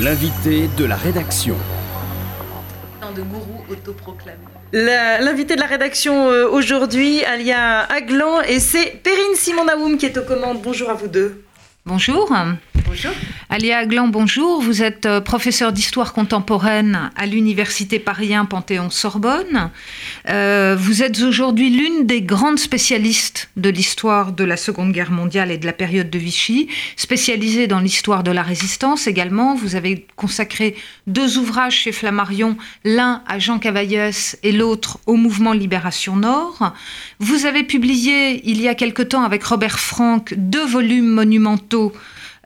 L'invité de la rédaction. De gourou autoproclamé. L'invité de la rédaction euh, aujourd'hui, Alia Aglan, et c'est Perrine Simon-Naoum qui est aux commandes. Bonjour à vous deux. Bonjour. Alia Aglan, bonjour. Vous êtes euh, professeur d'histoire contemporaine à l'Université Paris Panthéon-Sorbonne. Euh, vous êtes aujourd'hui l'une des grandes spécialistes de l'histoire de la Seconde Guerre mondiale et de la période de Vichy, spécialisée dans l'histoire de la résistance également. Vous avez consacré deux ouvrages chez Flammarion, l'un à Jean Cavaillès et l'autre au mouvement Libération Nord. Vous avez publié il y a quelque temps avec Robert Frank deux volumes monumentaux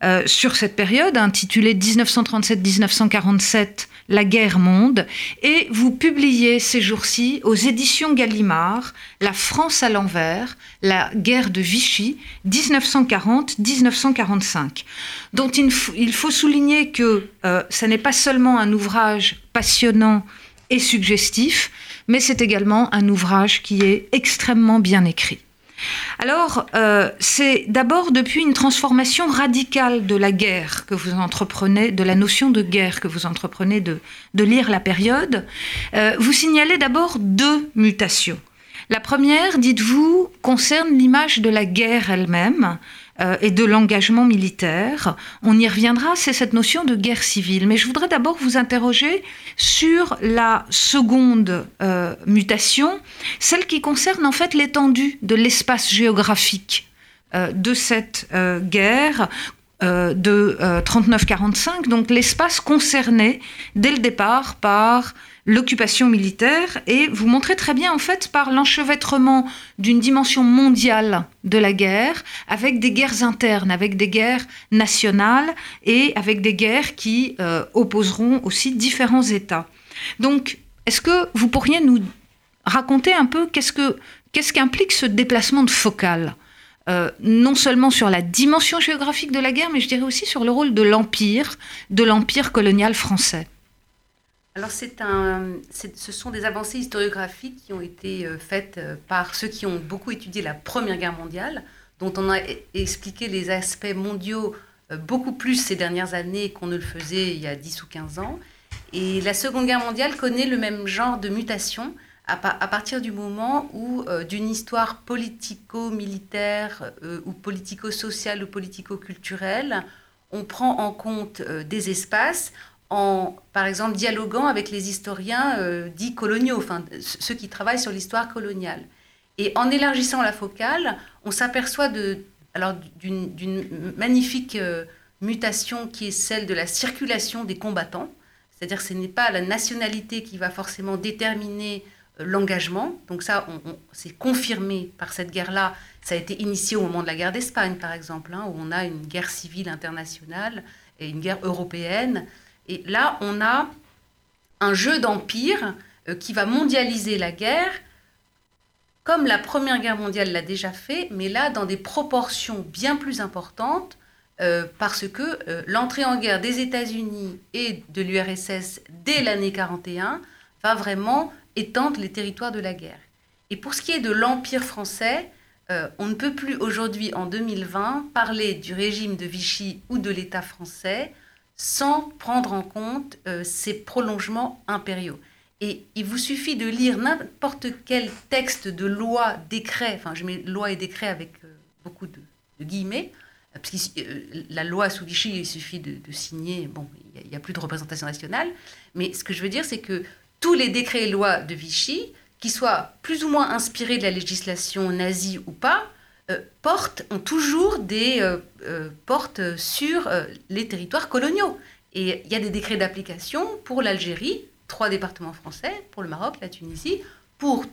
euh, sur cette période, intitulée 1937-1947, La guerre monde, et vous publiez ces jours-ci aux éditions Gallimard La France à l'envers, la guerre de Vichy, 1940-1945, dont il, faut souligner que euh, ce n'est pas seulement un ouvrage passionnant et suggestif, mais c'est également un ouvrage qui est extrêmement bien écrit. Alors, euh, c'est d'abord depuis une transformation radicale de la guerre que vous entreprenez, de la notion de guerre que vous entreprenez de, lire la période. Euh, vous signalez d'abord deux mutations. La première, dites-vous, concerne l'image de la guerre elle-même. Euh, et de l'engagement militaire. On y reviendra, c'est cette notion de guerre civile. Mais je voudrais d'abord vous interroger sur la seconde euh, mutation, celle qui concerne en fait l'étendue de l'espace géographique euh, de cette guerre de 39-45, donc l'espace concerné dès le départ par l'occupation militaire et vous montrez très bien en fait par l'enchevêtrement d'une dimension mondiale de la guerre avec des guerres internes, avec des guerres nationales et avec des guerres qui euh, opposeront aussi différents États. Donc, est-ce que vous pourriez nous raconter un peu qu'est-ce que qu'est-ce qu'implique ce déplacement de focale euh, non seulement sur la dimension géographique de la guerre, mais je dirais aussi sur le rôle de l'empire, de l'empire colonial français. Alors un, ce sont des avancées historiographiques qui ont été euh, faites euh, par ceux qui ont beaucoup étudié la Première Guerre mondiale, dont on a expliqué les aspects mondiaux beaucoup plus ces dernières années qu'on ne le faisait il y a 10 ou 15 ans. Et la Seconde Guerre mondiale connaît le même genre de mutation à, partir du moment où d'une histoire politico-militaire ou politico-sociale ou politico-culturelle, on prend en compte des espaces en, par exemple, dialoguant avec les historiens euh, dits coloniaux, enfin, ceux qui travaillent sur l'histoire coloniale. Et en élargissant la focale, on s'aperçoit d'une magnifique euh, mutation qui est celle de la circulation des combattants. C'est-à-dire que ce n'est pas la nationalité qui va forcément déterminer euh, l'engagement. Donc ça, c'est confirmé par cette guerre-là. Ça a été initié au moment de la guerre d'Espagne, par exemple, hein, où on a une guerre civile internationale et une guerre européenne. Et là, on a un jeu d'empire euh, qui va mondialiser la guerre, comme la Première Guerre mondiale l'a déjà fait, mais là dans des proportions bien plus importantes, euh, parce que euh, l'entrée en guerre des États-Unis et de l'URSS dès l'année 41 va vraiment étendre les territoires de la guerre. Et pour ce qui est de l'Empire français, on ne peut plus aujourd'hui, en 2020, parler du régime de Vichy ou de l'État français sans prendre en compte euh, ces prolongements impériaux. Et il vous suffit de lire n'importe quel texte de loi, décret, enfin je mets loi et décret avec euh, beaucoup de, guillemets, parce que euh, la loi sous Vichy, il suffit de, signer, bon, il n'y a, plus de représentation nationale, mais ce que je veux dire, c'est que tous les décrets et lois de Vichy, qui soient plus ou moins inspirés de la législation nazie ou pas, euh, portent, ont toujours des euh, euh, portes sur les territoires coloniaux. Et il y a des décrets d'application pour l'Algérie, trois départements français, pour le Maroc, la Tunisie, pour,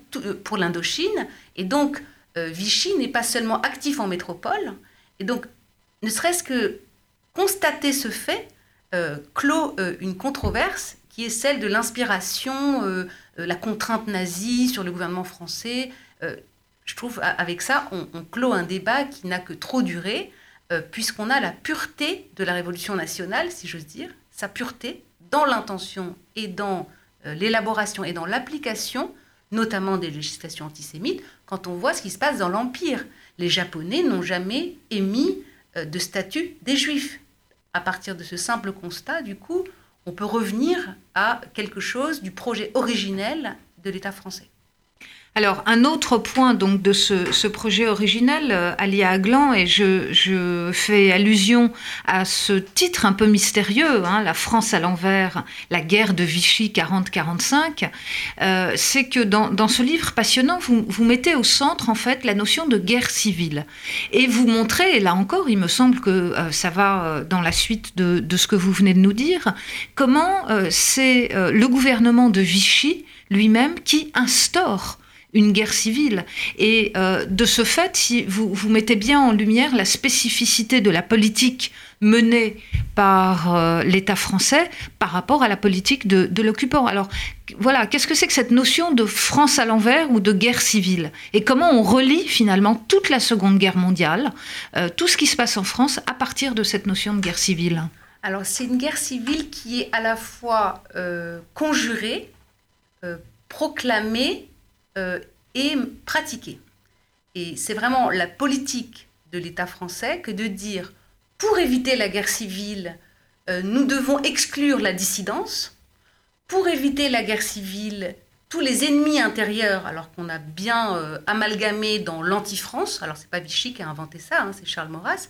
pour l'Indochine. Et donc, Vichy n'est pas seulement actif en métropole. Et donc, ne serait-ce que constater ce fait clôt une controverse qui est celle de l'inspiration, la contrainte nazie sur le gouvernement français je trouve, avec ça, on, clôt un débat qui n'a que trop duré, euh, puisqu'on a la pureté de la Révolution nationale, si j'ose dire, sa pureté dans l'intention et dans euh, l'élaboration et dans l'application, notamment des législations antisémites, quand on voit ce qui se passe dans l'Empire. Les Japonais n'ont jamais émis euh, de statut des Juifs. à partir de ce simple constat, du coup, on peut revenir à quelque chose du projet originel de l'État français. Alors, un autre point donc de ce, projet originel, euh, Alia Aglan, et je, fais allusion à ce titre un peu mystérieux, hein, La France à l'envers, la guerre de Vichy 40-45, euh, c'est que dans, ce livre passionnant, vous, vous mettez au centre en fait la notion de guerre civile. Et vous montrez, et là encore, il me semble que euh, ça va dans la suite de, de, ce que vous venez de nous dire, comment c'est le gouvernement de Vichy lui-même qui instaure une guerre civile. Et euh, de ce fait, si vous, vous mettez bien en lumière la spécificité de la politique menée par euh, l'État français par rapport à la politique de, l'occupant. Alors voilà, qu'est-ce que c'est que cette notion de France à l'envers ou de guerre civile? Et comment on relie finalement toute la Seconde Guerre mondiale, euh, tout ce qui se passe en France à partir de cette notion de guerre civile? Alors c'est une guerre civile qui est à la fois conjurée, proclamée euh, et pratiquer. Et c'est vraiment la politique de l'État français que de dire, pour éviter la guerre civile, euh, nous devons exclure la dissidence. Pour éviter la guerre civile, tous les ennemis intérieurs, alors qu'on a bien euh, amalgamé dans l'anti-France, alors c'est pas Vichy qui a inventé ça, hein, c'est Charles Maurras,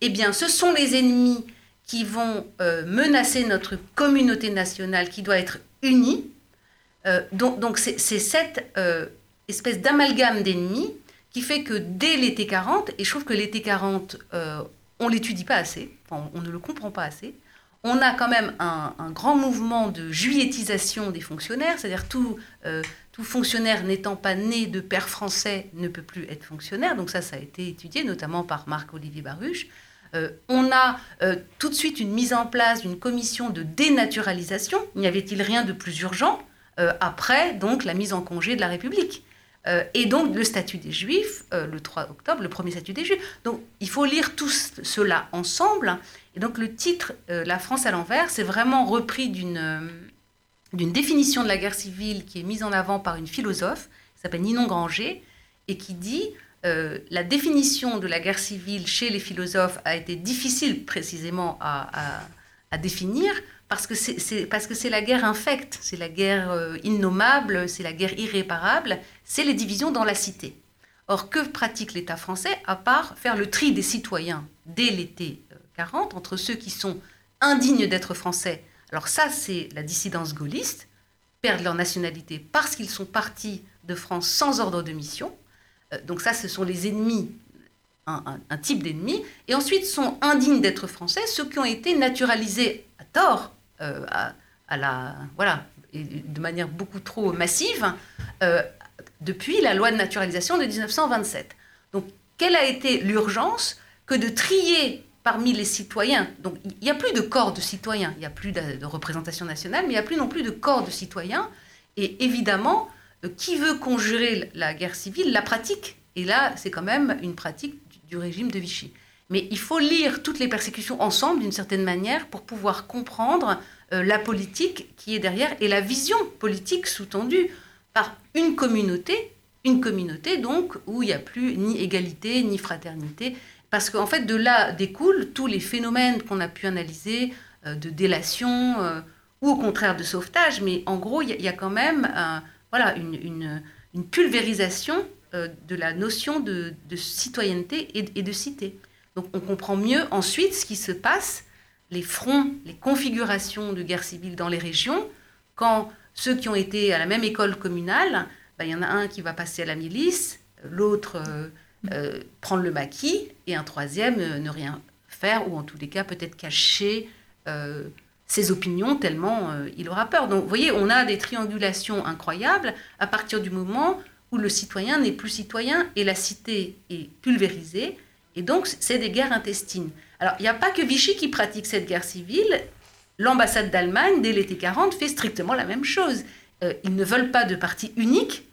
eh bien ce sont les ennemis qui vont menacer notre communauté nationale qui doit être unie, euh, donc, c'est cette euh, espèce d'amalgame d'ennemis qui fait que dès l'été 40, et je trouve que l'été 40, euh, on l'étudie pas assez, on ne le comprend pas assez, on a quand même un, grand mouvement de juilletisation des fonctionnaires, c'est-à-dire tout, tout fonctionnaire n'étant pas né de père français ne peut plus être fonctionnaire, donc ça, ça a été étudié notamment par Marc-Olivier Baruch. on a tout de suite une mise en place d'une commission de dénaturalisation. N'y avait-il rien de plus urgent? Euh, après donc la mise en congé de la République. Euh, et donc le statut des Juifs, euh, le 3 octobre, le premier statut des Juifs. Donc il faut lire tout cela ensemble. Et donc le titre La France à l'envers, c'est vraiment repris d'une définition de la guerre civile qui est mise en avant par une philosophe, qui s'appelle Ninon Granger, et qui dit la définition de la guerre civile chez les philosophes a été difficile précisément à définir parce que c'est la guerre infecte, c'est la guerre euh, innommable, c'est la guerre irréparable, c'est les divisions dans la cité. Or, que pratique l'État français à part faire le tri des citoyens dès l'été 40 euh, entre ceux qui sont indignes d'être français? Alors ça, c'est la dissidence gaulliste, perdent leur nationalité parce qu'ils sont partis de France sans ordre de mission. Euh, donc ça, ce sont les ennemis un, un, type d'ennemis, et ensuite sont indignes d'être français, ceux qui ont été naturalisés à tort euh, à, la, voilà, de manière beaucoup trop massive euh, depuis la loi de naturalisation de 1927. Donc, quelle a été l'urgence que de trier parmi les citoyens? Donc, il n'y a plus de corps de citoyens, il n'y a plus de, représentation nationale, mais il n'y a plus non plus de corps de citoyens. Et évidemment, euh, qui veut conjurer la guerre civile? La pratique. Et là, c'est quand même une pratique du régime de Vichy. Mais il faut lire toutes les persécutions ensemble d'une certaine manière pour pouvoir comprendre euh, la politique qui est derrière et la vision politique sous-tendue par une communauté, une communauté donc où il n'y a plus ni égalité ni fraternité. Parce qu'en fait, de là découlent tous les phénomènes qu'on a pu analyser euh, de délation euh, ou au contraire de sauvetage. Mais en gros, il y, a quand même voilà, une, pulvérisation de la notion de, citoyenneté et de cité. Donc on comprend mieux ensuite ce qui se passe, les fronts, les configurations de guerre civile dans les régions, quand ceux qui ont été à la même école communale, bah, il y en a un qui va passer à la milice, l'autre euh, euh, prendre le maquis, et un troisième euh, ne rien faire, ou en tous les cas peut-être cacher ses opinions tellement il aura peur. Donc vous voyez, on a des triangulations incroyables à partir du moment où le citoyen n'est plus citoyen et la cité est pulvérisée et donc, c'est des guerres intestines. Alors, il n'y a pas que Vichy qui pratique cette guerre civile. L'ambassade d'Allemagne, dès l'été 40, fait strictement la même chose. Euh, ils ne veulent pas de parti unique,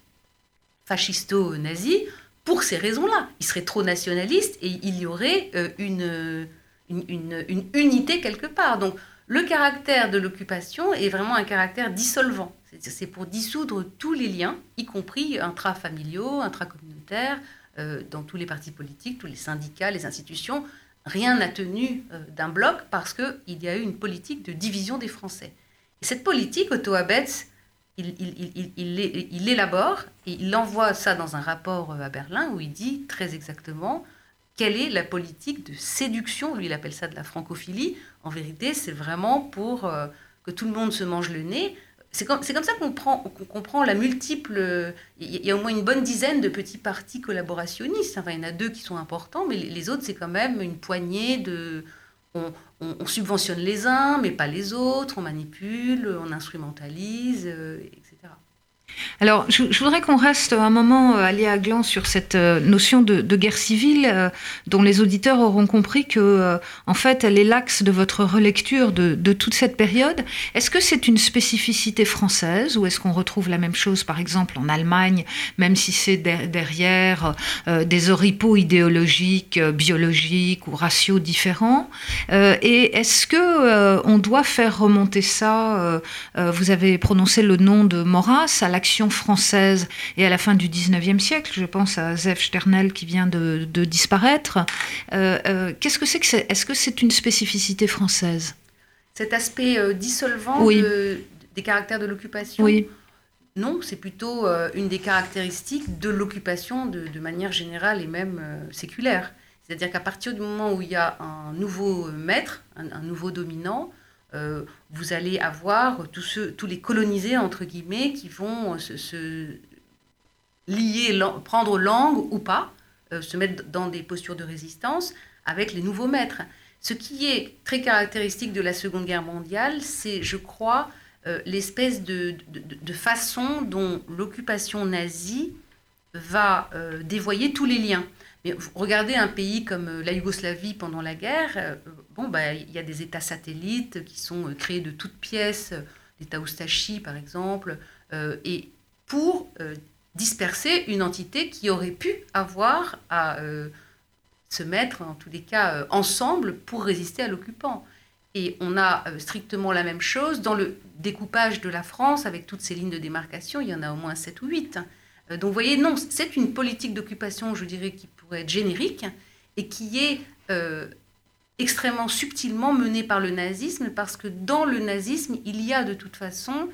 fascisto-nazi, pour ces raisons-là. Ils seraient trop nationalistes et il y aurait euh, une, une, une, unité quelque part. Donc, le caractère de l'occupation est vraiment un caractère dissolvant. C'est pour dissoudre tous les liens, y compris intrafamiliaux, intracommunautaires, euh, dans tous les partis politiques, tous les syndicats, les institutions, rien n'a tenu d'un bloc parce qu'il y a eu une politique de division des Français. Et cette politique, Otto Abetz, il, il, élabore et il envoie ça dans un rapport à Berlin où il dit très exactement quelle est la politique de séduction, lui il appelle ça de la francophilie. En vérité, c'est vraiment pour que tout le monde se mange le nez. C'est comme, comme, ça qu'on comprend la multiple. Il y a au moins une bonne dizaine de petits partis collaborationnistes. Enfin, il y en a deux qui sont importants, mais les autres, c'est quand même une poignée de. On, on, subventionne les uns, mais pas les autres, on manipule, on instrumentalise, euh, alors, je, voudrais qu'on reste un moment, euh, à Gland, sur cette euh, notion de, guerre civile, euh, dont les auditeurs auront compris que, en fait, elle est l'axe de votre relecture de, toute cette période. Est-ce que c'est une spécificité française ou est-ce qu'on retrouve la même chose, par exemple, en Allemagne, même si c'est derrière des oripeaux idéologiques, biologiques ou raciaux différents? Et est-ce que on doit faire remonter ça Vous avez prononcé le nom de Maurras à l'action française et à la fin du 19e siècle, je pense à Zef Sternel qui vient de, disparaître. Euh, euh, qu'est-ce que c'est que c'est Est-ce que c'est une spécificité française? Cet aspect euh, dissolvant des caractères de l'occupation? Oui. Non, c'est plutôt une des caractéristiques de l'occupation de, manière générale et même séculaire. C'est-à-dire qu'à partir du moment où il y a un nouveau maître, un nouveau dominant, euh, vous allez avoir tous, les colonisés, entre guillemets, qui vont se, lier, prendre langue ou pas, euh, se mettre dans des postures de résistance avec les nouveaux maîtres. Ce qui est très caractéristique de la Seconde Guerre mondiale, c'est, je crois, euh, l'espèce de, façon dont l'occupation nazie va dévoyer tous les liens. Regardez un pays comme la Yougoslavie pendant la guerre, bon, bah, il y a des États satellites qui sont euh, créés de toutes pièces, euh, l'État Oustachi par exemple, euh, et pour disperser une entité qui aurait pu avoir à se mettre, en tous les cas, ensemble pour résister à l'occupant. Et on a strictement la même chose dans le découpage de la France avec toutes ces lignes de démarcation, il y en a au moins 7 ou 8. Donc vous voyez, non, c'est une politique d'occupation, je dirais, qui pourrait être générique et qui est extrêmement subtilement mené par le nazisme, parce que dans le nazisme, il y a de toute façon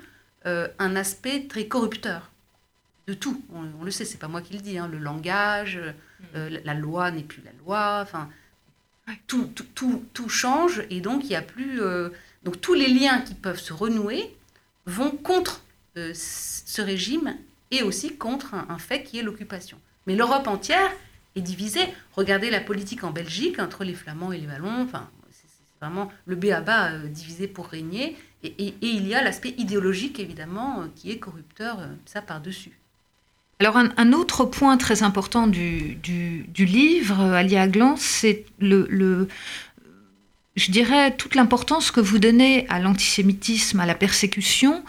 euh, un aspect très corrupteur de tout. On, le sait, c'est pas moi qui le dis. Hein. le langage, euh, mm. la, loi n'est plus la loi. Enfin, tout, tout, tout, change et donc il y a plus. Euh, donc tous les liens qui peuvent se renouer vont contre ce régime et aussi contre un fait qui est l'occupation. Mais l'Europe entière est divisée. Regardez la politique en Belgique entre les Flamands et les Wallons. Enfin, c'est vraiment le B à bas divisé pour régner. Et, il y a l'aspect idéologique, évidemment, euh, qui est corrupteur, euh, ça par-dessus. Alors un, autre point très important du, du, livre, Alia Aglan, c'est le, je dirais, toute l'importance que vous donnez à l'antisémitisme, à la persécution.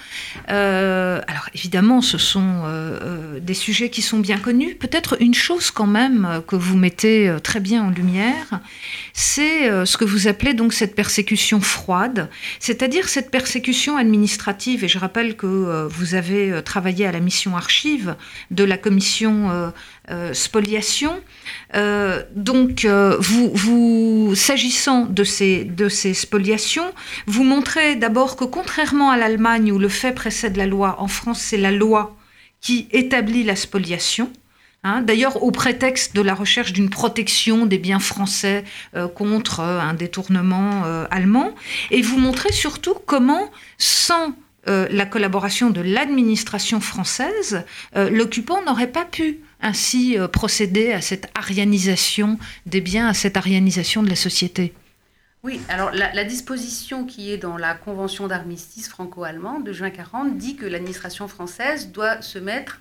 Euh, alors évidemment, ce sont euh, euh, des sujets qui sont bien connus. Peut-être une chose quand même que vous mettez très bien en lumière, c'est ce que vous appelez donc cette persécution froide, c'est-à-dire cette persécution administrative. Et je rappelle que vous avez travaillé à la mission archive de la commission euh, spoliation. Euh, donc, euh, vous, s'agissant de ces, de ces spoliations, vous montrez d'abord que contrairement à l'Allemagne où le fait précède la loi, en France c'est la loi qui établit la spoliation. Hein. D'ailleurs, au prétexte de la recherche d'une protection des biens français contre un détournement allemand, et vous montrez surtout comment, sans la collaboration de l'administration française, l'occupant n'aurait pas pu ainsi euh, procéder à cette arianisation des biens, à cette arianisation de la société oui, alors la, disposition qui est dans la convention d'armistice franco-allemande de juin 40 dit que l'administration française doit se mettre,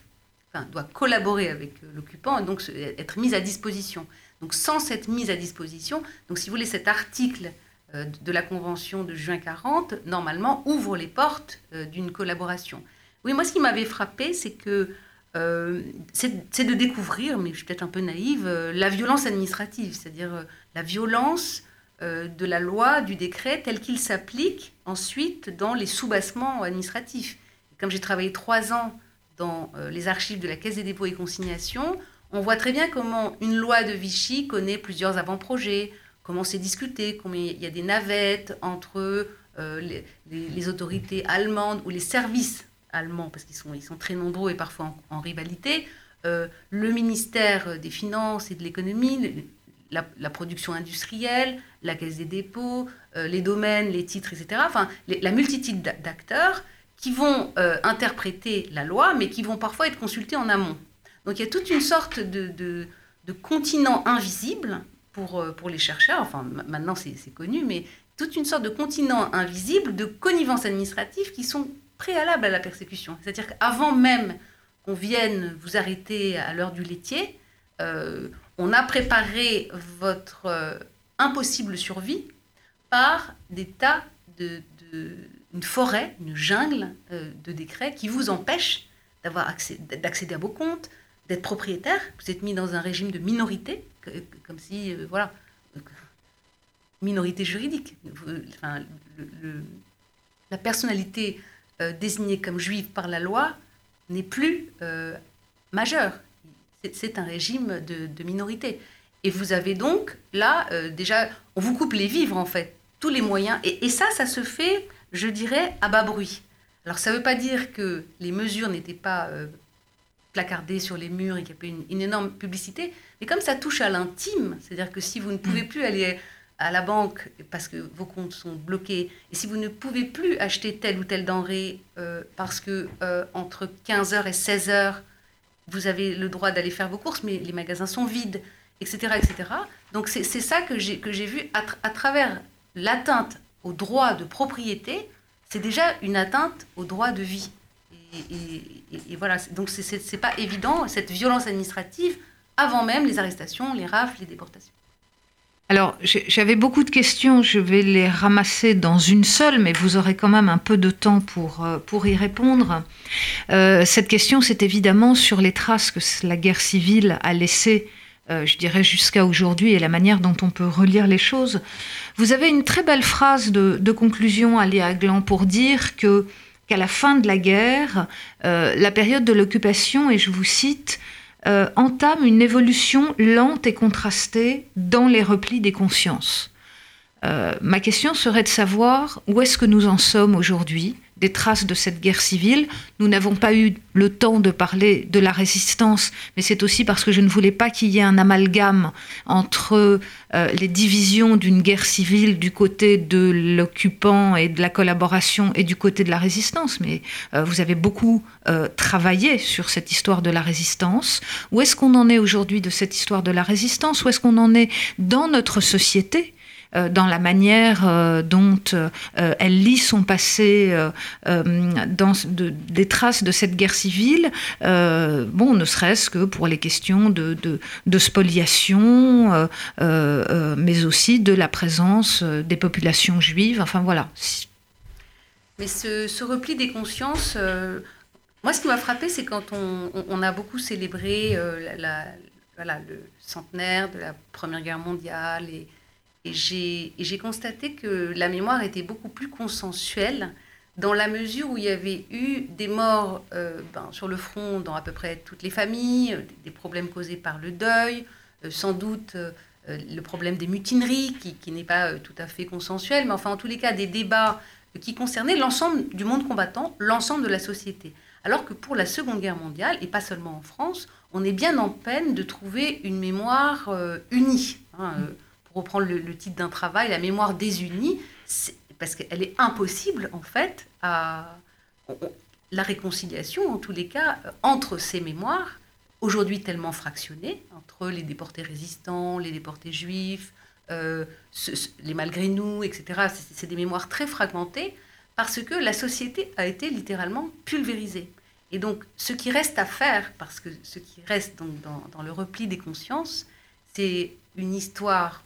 enfin, doit collaborer avec euh, l'occupant et donc être mise à disposition. Donc sans cette mise à disposition, donc si vous voulez, cet article euh, de la convention de juin 40, normalement, ouvre les portes d'une collaboration. Oui, moi ce qui m'avait frappé, c'est que euh, c'est de découvrir, mais je suis peut-être un peu naïve, euh, la violence administrative, c'est-à-dire euh, la violence de la loi, du décret, tel qu'il s'applique ensuite dans les soubassements administratifs. comme j'ai travaillé trois ans dans les archives de la Caisse des dépôts et consignations, on voit très bien comment une loi de Vichy connaît plusieurs avant-projets, comment c'est discuté, combien il y a des navettes entre les, autorités allemandes ou les services allemands, parce qu'ils sont, très nombreux et parfois en, rivalité, le ministère des Finances et de l'économie, la, production industrielle, la caisse des dépôts, les domaines, les titres, etc. Enfin, la multitude d'acteurs qui vont interpréter la loi, mais qui vont parfois être consultés en amont. Donc il y a toute une sorte de, continent invisible pour, euh, pour les chercheurs, enfin maintenant c'est connu, mais toute une sorte de continent invisible de connivence administrative qui sont préalables à la persécution. C'est-à-dire qu'avant même qu'on vienne vous arrêter à l'heure du laitier, euh, on a préparé votre euh, impossible survie par des tas de, une forêt, une jungle de décrets qui vous empêchent d'avoir d'accéder à vos comptes, d'être propriétaire, vous êtes mis dans un régime de minorité, comme si, euh, voilà, minorité juridique. Enfin, la personnalité euh, désignée comme juive par la loi n'est plus euh, majeure. C'est un régime de, minorité. Et vous avez donc, là, déjà, on vous coupe les vivres, en fait, tous les moyens. Et, et ça, ça se fait, je dirais, à bas bruit. Alors, ça ne veut pas dire que les mesures n'étaient pas placardé sur les murs et qu'il y avait une, une, énorme publicité. Mais comme ça touche à l'intime, c'est-à-dire que si vous ne pouvez mm. plus aller à la banque parce que vos comptes sont bloqués, et si vous ne pouvez plus acheter telle ou telle denrée euh, parce que euh, entre 15h et 16h, vous avez le droit d'aller faire vos courses, mais les magasins sont vides, etc. etc. Donc c'est ça que j'ai vu à, à travers l'atteinte au droit de propriété, c'est déjà une atteinte au droit de vie et, voilà, donc c'est pas évident, cette violence administrative, avant même les arrestations, les rafles, les déportations. Alors, j'avais beaucoup de questions, je vais les ramasser dans une seule, mais vous aurez quand même un peu de temps pour, euh, pour y répondre. Euh, cette question, c'est évidemment sur les traces que la guerre civile a laissées, euh, je dirais, jusqu'à aujourd'hui et la manière dont on peut relire les choses. Vous avez une très belle phrase de, conclusion, Ali Aglan, pour dire que qu'à la fin de la guerre, la période de l'occupation, et je vous cite, euh, entame une évolution lente et contrastée dans les replis des consciences. Euh, ma question serait de savoir où est-ce que nous en sommes aujourd'hui des traces de cette guerre civile. Nous n'avons pas eu le temps de parler de la résistance, mais c'est aussi parce que je ne voulais pas qu'il y ait un amalgame entre euh, les divisions d'une guerre civile du côté de l'occupant et de la collaboration et du côté de la résistance. Mais euh, vous avez beaucoup euh, travaillé sur cette histoire de la résistance. Où est-ce qu'on en est aujourd'hui de cette histoire de la résistance? Où est-ce qu'on en est dans notre société? Dans la manière euh, dont euh, elle lit son passé dans des traces de cette guerre civile, bon, ne serait-ce que pour les questions de, spoliation, mais aussi de la présence des populations juives. Enfin voilà. Mais ce, repli des consciences, moi, ce qui m'a frappé, c'est quand on, a beaucoup célébré le centenaire de la Première Guerre mondiale et, et j'ai constaté que la mémoire était beaucoup plus consensuelle dans la mesure où il y avait eu des morts euh, ben, sur le front dans à peu près toutes les familles, des problèmes causés par le deuil, euh, sans doute euh, le problème des mutineries, qui, n'est pas tout à fait consensuel, mais enfin en tous les cas des débats qui concernaient l'ensemble du monde combattant, l'ensemble de la société. Alors que pour la Seconde Guerre mondiale, et pas seulement en France, on est bien en peine de trouver une mémoire unie. Hein, pour reprendre le, titre d'un travail, la mémoire désunie, parce qu'elle est impossible, en fait, à la réconciliation, en tous les cas, euh, entre ces mémoires, aujourd'hui tellement fractionnées, entre les déportés résistants, les déportés juifs, euh, les malgré nous, etc. C'est des mémoires très fragmentées, parce que la société a été littéralement pulvérisée. Et donc, ce qui reste à faire, parce que ce qui reste donc dans, le repli des consciences, c'est une histoire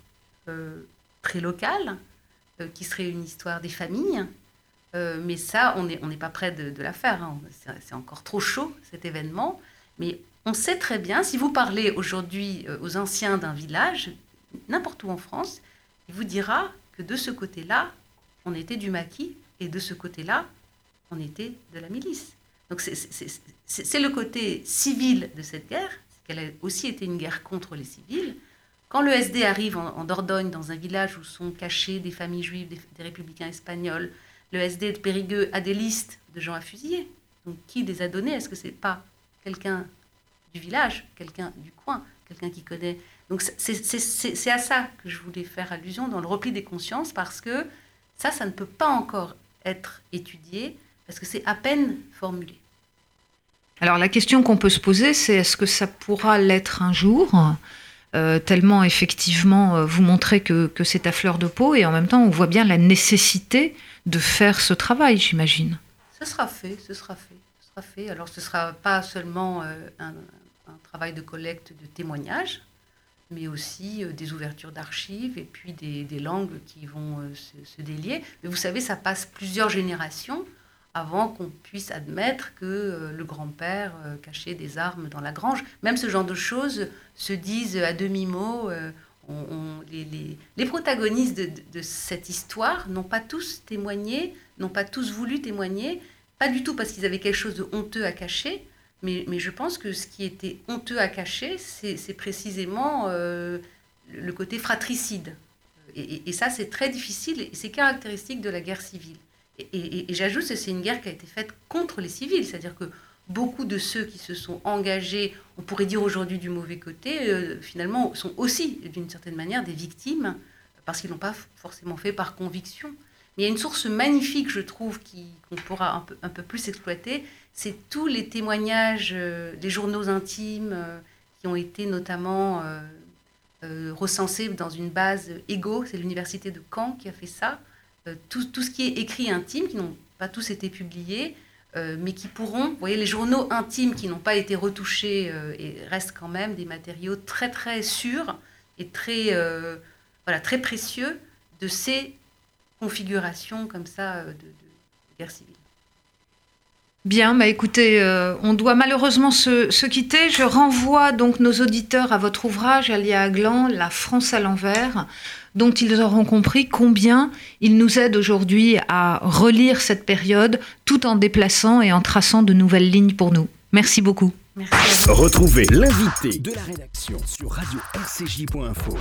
très locale, euh, qui serait une histoire des familles. Euh, mais ça, on n'est on pas prêt de, la faire. Hein. C'est encore trop chaud, cet événement. Mais on sait très bien, si vous parlez aujourd'hui aux anciens d'un village, n'importe où en France, il vous dira que de ce côté-là, on était du maquis, et de ce côté-là, on était de la milice. Donc c'est le côté civil de cette guerre, qu'elle a aussi été une guerre contre les civils, Quand le SD arrive en, Dordogne, dans un village où sont cachées des familles juives, des, républicains espagnols, le SD de Périgueux a des listes de gens à fusiller. Donc qui les a donnés Est-ce que c'est pas quelqu'un du village, quelqu'un du coin, quelqu'un qui connaît? Donc c'est à ça que je voulais faire allusion dans le repli des consciences, parce que ça, ça ne peut pas encore être étudié, parce que c'est à peine formulé. Alors la question qu'on peut se poser, c'est est-ce que ça pourra l'être un jour? Euh, tellement effectivement euh, vous montrez que, que c'est à fleur de peau et en même temps on voit bien la nécessité de faire ce travail, j'imagine. Ce sera fait, ce sera fait, ce sera fait. Alors ce sera pas seulement euh, un, travail de collecte de témoignages, mais aussi des ouvertures d'archives et puis des, langues qui vont se, délier. Mais vous savez, ça passe plusieurs générations avant qu'on puisse admettre que euh, le grand-père euh, cachait des armes dans la grange. Même ce genre de choses se disent à demi-mot. Euh, les, protagonistes de, cette histoire n'ont pas tous témoigné, n'ont pas tous voulu témoigner, pas du tout parce qu'ils avaient quelque chose de honteux à cacher, mais, je pense que ce qui était honteux à cacher, c'est précisément le côté fratricide. Et, et ça, c'est très difficile et c'est caractéristique de la guerre civile. Et, j'ajoute que c'est une guerre qui a été faite contre les civils, c'est-à-dire que beaucoup de ceux qui se sont engagés, on pourrait dire aujourd'hui du mauvais côté, euh, finalement sont aussi d'une certaine manière des victimes, parce qu'ils n'ont pas forcément fait par conviction. Mais il y a une source magnifique, je trouve, qu'on pourra un peu, plus exploiter, c'est tous les témoignages, euh, les journaux intimes euh, qui ont été notamment recensés dans une base EGO, c'est l'université de Caen qui a fait ça. Euh, tout, ce qui est écrit intime, qui n'ont pas tous été publiés, euh, mais qui pourront, vous voyez, les journaux intimes qui n'ont pas été retouchés euh, et restent quand même des matériaux très très sûrs et très, voilà, très précieux de ces configurations comme ça de guerre civile. Bien, bah écoutez, on doit malheureusement se, se, quitter. Je renvoie donc nos auditeurs à votre ouvrage, Alia Aglan, La France à l'envers dont ils auront compris combien il nous aide aujourd'hui à relire cette période tout en déplaçant et en traçant de nouvelles lignes pour nous. Merci beaucoup. Merci Retrouvez l'invité de la rédaction sur radio-rcj.info.